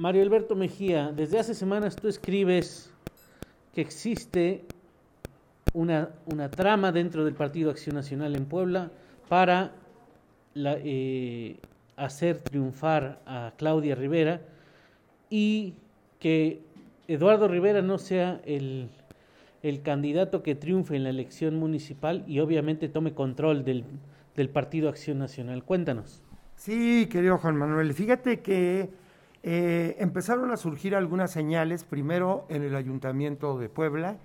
Mario Alberto Mejía, desde hace semanas tú escribes que existe una, una trama dentro del Partido Acción Nacional en Puebla para eh, hacer triunfar a Claudia Rivera y que Eduardo Rivera no sea el, el candidato que triunfe en la elección municipal y obviamente tome control del, del Partido Acción Nacional. Cuéntanos. Sí, querido Juan Manuel, fíjate que eh, empezaron a surgir algunas señales, primero en el Ayuntamiento de Puebla,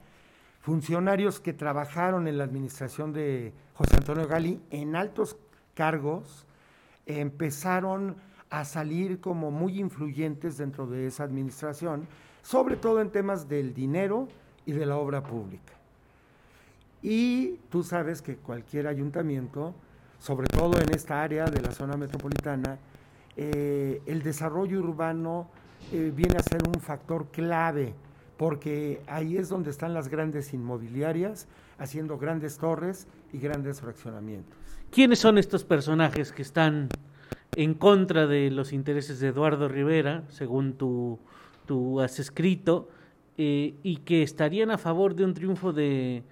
funcionarios que trabajaron en la administración de José Antonio Gali en altos cargos, empezaron a salir como muy influyentes dentro de esa administración, sobre todo en temas del dinero y de la obra pública. Y tú sabes que cualquier ayuntamiento, sobre todo en esta área de la zona metropolitana, eh, el desarrollo urbano eh, viene a ser un factor clave, porque ahí es donde están las grandes inmobiliarias haciendo grandes torres y grandes fraccionamientos. ¿Quiénes son estos personajes que están en contra de los intereses de Eduardo Rivera, según tú, has escrito, eh, y que estarían a favor de un triunfo de,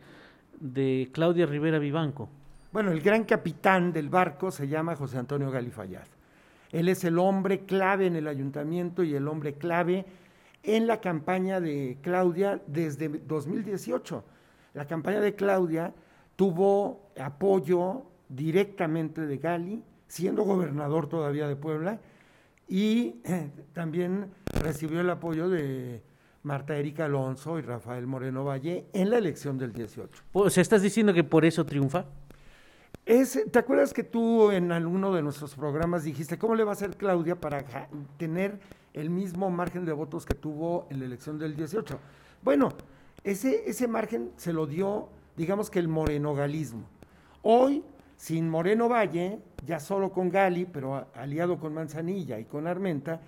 de Claudia Rivera Vivanco? Bueno, el gran capitán del barco se llama José Antonio Galifayad. Él es el hombre clave en el ayuntamiento y el hombre clave en la campaña de Claudia desde 2018. La campaña de Claudia tuvo apoyo directamente de Gali, siendo gobernador todavía de Puebla, y eh, también recibió el apoyo de Marta Erika Alonso y Rafael Moreno Valle en la elección del 18. O sea, ¿estás diciendo que por eso triunfa? ¿Te acuerdas que tú en alguno de nuestros programas dijiste cómo le va a hacer Claudia para tener el mismo margen de votos que tuvo en la elección del 18? Bueno, ese, ese margen se lo dio, digamos que el morenogalismo. Hoy, sin Moreno Valle, ya solo con Gali, pero aliado con Manzanilla y con Armenta,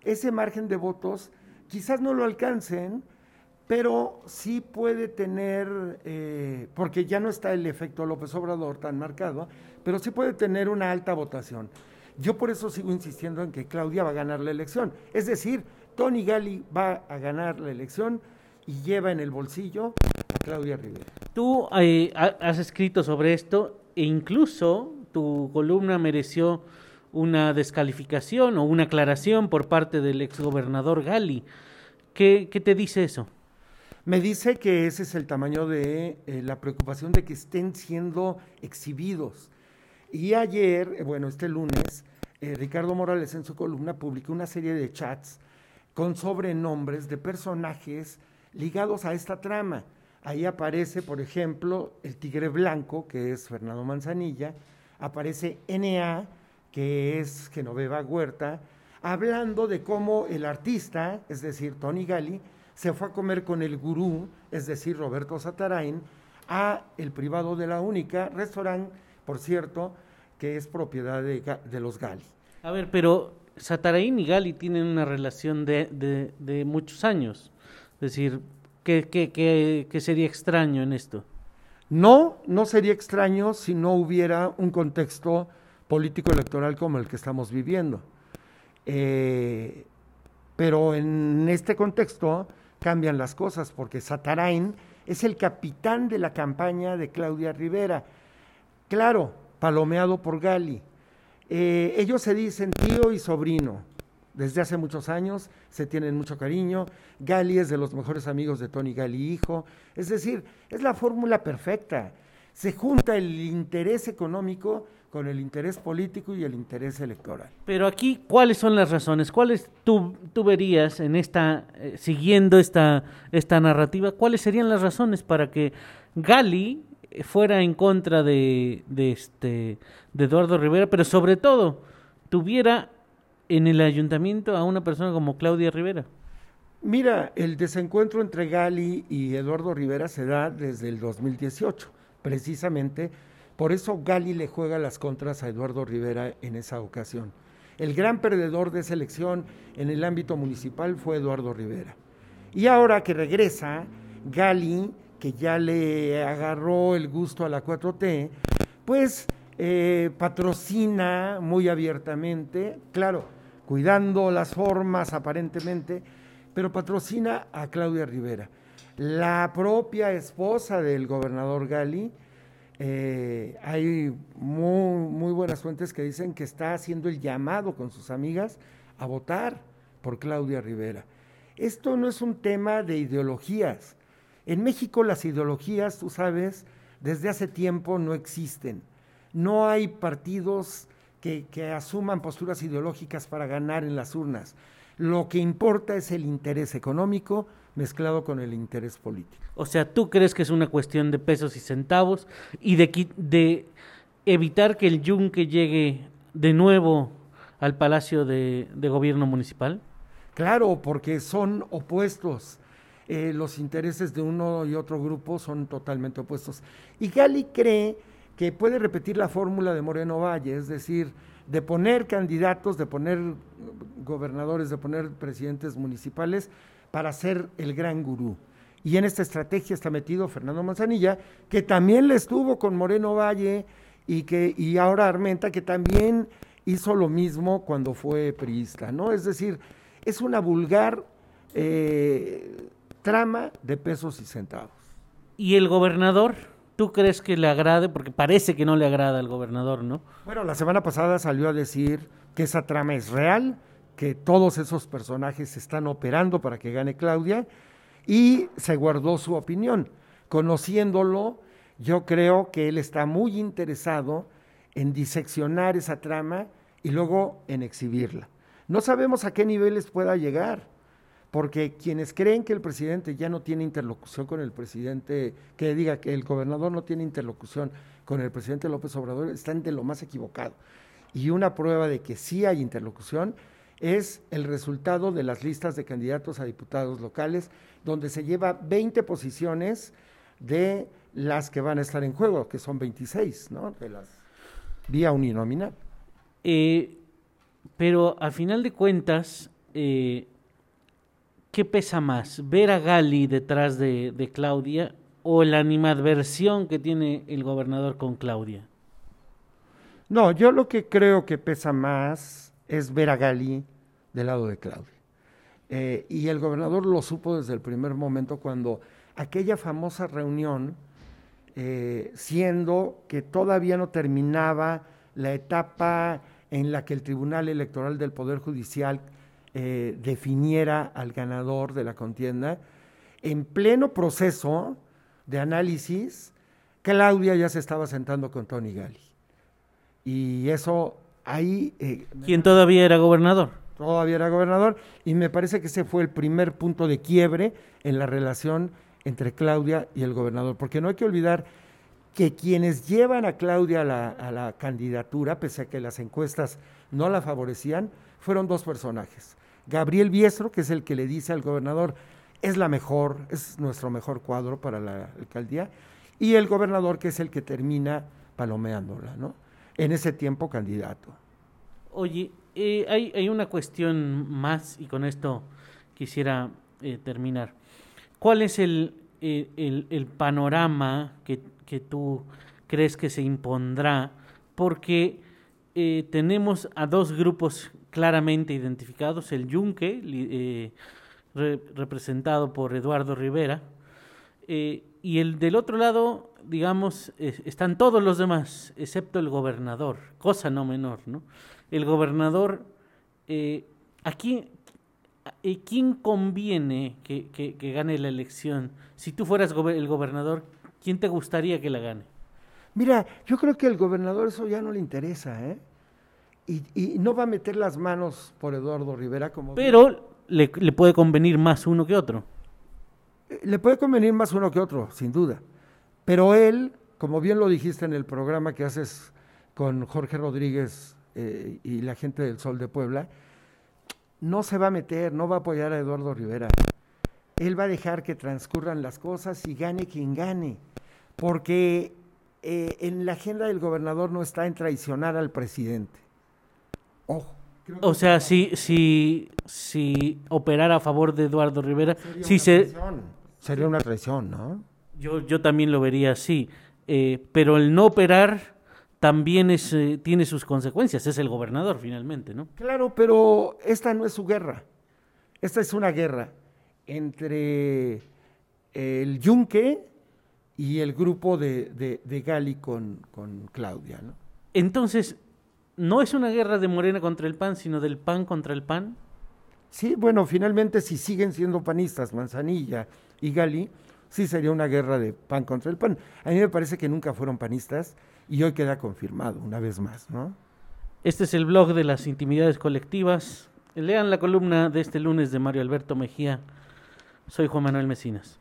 ese margen de votos quizás no lo alcancen, pero sí puede tener, eh, porque ya no está el efecto López Obrador tan marcado, pero sí puede tener una alta votación. Yo por eso sigo insistiendo en que Claudia va a ganar la elección. Es decir, Tony Gali va a ganar la elección y lleva en el bolsillo a Claudia Rivera. Tú eh, has escrito sobre esto e incluso tu columna mereció una descalificación o una aclaración por parte del exgobernador Gali. ¿Qué, qué te dice eso? Me dice que ese es el tamaño de eh, la preocupación de que estén siendo exhibidos. Y ayer, eh, bueno, este lunes, eh, Ricardo Morales en su columna publicó una serie de chats con sobrenombres de personajes ligados a esta trama. Ahí aparece, por ejemplo, el tigre blanco, que es Fernando Manzanilla, aparece NA, que es Genoveva Huerta, hablando de cómo el artista, es decir, Tony Gali, se fue a comer con el gurú, es decir, Roberto Satarain, a el privado de la única, restaurante, por cierto, que es propiedad de, los Gali. A ver, pero Satarain y Gali tienen una relación de, de, muchos años. Es decir, ¿qué, qué, qué, sería extraño en esto? No, no sería extraño si no hubiera un contexto político electoral como el que estamos viviendo. Eh, pero en este contexto cambian las cosas, porque Satarain es el capitán de la campaña de Claudia Rivera. Claro, palomeado por Gali. Eh, ellos se dicen tío y sobrino. Desde hace muchos años se tienen mucho cariño. Gali es de los mejores amigos de Tony Gali hijo. Es decir, es la fórmula perfecta. Se junta el interés económico con el interés político y el interés electoral. Pero aquí, ¿cuáles son las razones? ¿Cuáles tú, tú verías en esta, eh, siguiendo esta, esta narrativa, cuáles serían las razones para que Gali fuera en contra de, de, este, de Eduardo Rivera, pero sobre todo tuviera en el ayuntamiento a una persona como Claudia Rivera? Mira, el desencuentro entre Gali y Eduardo Rivera se da desde el 2018, precisamente por eso Gali le juega las contras a Eduardo Rivera en esa ocasión. El gran perdedor de esa elección en el ámbito municipal fue Eduardo Rivera. Y ahora que regresa, Gali, que ya le agarró el gusto a la 4T, pues eh, patrocina muy abiertamente. Claro, cuidando las formas aparentemente, pero patrocina a Claudia Rivera. La propia esposa del gobernador Gali, eh, hay muy, buenas fuentes que dicen que está haciendo el llamado con sus amigas a votar por Claudia Rivera. Esto no es un tema de ideologías. En México las ideologías, tú sabes, desde hace tiempo no existen. No hay partidos que, asuman posturas ideológicas para ganar en las urnas. Lo que importa es el interés económico mezclado con el interés político. O sea, ¿tú crees que es una cuestión de pesos y centavos y de, de evitar que el yunque llegue de nuevo al Palacio de, de Gobierno Municipal? Claro, porque son opuestos. Eh, los intereses de uno y otro grupo son totalmente opuestos. Y Gali cree que puede repetir la fórmula de Moreno Valle, es decir, de poner candidatos, de poner gobernadores, de poner presidentes municipales para ser el gran gurú. Y en esta estrategia está metido Fernando Manzanilla, que también le estuvo con Moreno Valle y que y ahora Armenta, que también hizo lo mismo cuando fue priista, ¿no? Es decir, es una vulgar eh, trama de pesos y centavos. ¿Y el gobernador? ¿Tú crees que le agrade? Porque parece que no le agrada al gobernador, ¿no? Bueno, la semana pasada salió a decir que esa trama es real, que todos esos personajes están operando para que gane Claudia y se guardó su opinión. Conociéndolo, yo creo que él está muy interesado en diseccionar esa trama y luego en exhibirla. No sabemos a qué niveles pueda llegar, porque quienes creen que el presidente ya no tiene interlocución con el presidente, que diga que el gobernador no tiene interlocución con el presidente López Obrador, están de lo más equivocado. Y una prueba de que sí hay interlocución es el resultado de las listas de candidatos a diputados locales, donde se lleva 20 posiciones de las que van a estar en juego, que son 26, ¿no? De las vía uninominal. Eh, pero al final de cuentas, eh, ¿qué pesa más? ¿Ver a Gali detrás de, de, Claudia o la animadversión que tiene el gobernador con Claudia? No, yo lo que creo que pesa más es ver a Gali del lado de Claudia. Eh, y el gobernador lo supo desde el primer momento cuando aquella famosa reunión, eh, siendo que todavía no terminaba la etapa en la que el Tribunal Electoral del Poder Judicial eh, definiera al ganador de la contienda, en pleno proceso de análisis, Claudia ya se estaba sentando con Tony Gali. Y eso ahí... Eh, ¿Quién todavía era gobernador? Todavía era gobernador. Y me parece que ese fue el primer punto de quiebre en la relación entre Claudia y el gobernador. Porque no hay que olvidar que quienes llevan a Claudia a la, a la, candidatura, pese a que las encuestas no la favorecían, fueron dos personajes. Gabriel Biestro, que es el que le dice al gobernador, es la mejor, es nuestro mejor cuadro para la alcaldía, y el gobernador, que es el que termina palomeándola, ¿no? En ese tiempo candidato. Oye, eh, hay, una cuestión más, y con esto quisiera eh, terminar. ¿Cuál es el, el panorama que, tú crees que se impondrá, porque eh, tenemos a dos grupos claramente identificados, el Yunque, eh, re, representado por Eduardo Rivera, eh, y el del otro lado, digamos, eh, están todos los demás, excepto el gobernador, cosa no menor, ¿no? El gobernador, aquí, ¿quién conviene que, que, gane la elección? Si tú fueras el gobernador, ¿quién te gustaría que la gane? Mira, yo creo que al gobernador eso ya no le interesa, ¿eh? Y, y, no va a meter las manos por Eduardo Rivera como... Pero le, le, puede convenir más uno que otro. Le puede convenir más uno que otro, sin duda. Pero él, como bien lo dijiste en el programa que haces con Jorge Rodríguez eh, y la gente del Sol de Puebla, no se va a meter, no va a apoyar a Eduardo Rivera. Él va a dejar que transcurran las cosas y gane quien gane. Porque eh, en la agenda del gobernador no está en traicionar al presidente. Ojo. O sea, si, si, si operara a favor de Eduardo Rivera, Sería si una se... traición. Sería una traición, ¿no? Yo, yo también lo vería así. Eh, pero el no operar también es, eh, tiene sus consecuencias, es el gobernador finalmente, ¿no? Claro, pero esta no es su guerra. Esta es una guerra entre el Yunque y el grupo de, de, de Gali con, con Claudia, ¿no? Entonces, ¿no es una guerra de Morena contra el PAN, sino del PAN contra el PAN? Sí, bueno, finalmente si siguen siendo panistas Manzanilla y Gali, sí sería una guerra de PAN contra el PAN. A mí me parece que nunca fueron panistas y hoy queda confirmado una vez más, ¿no? Este es el blog de las intimidades colectivas. Lean la columna de este lunes de Mario Alberto Mejía. Soy Juan Manuel Mesinas.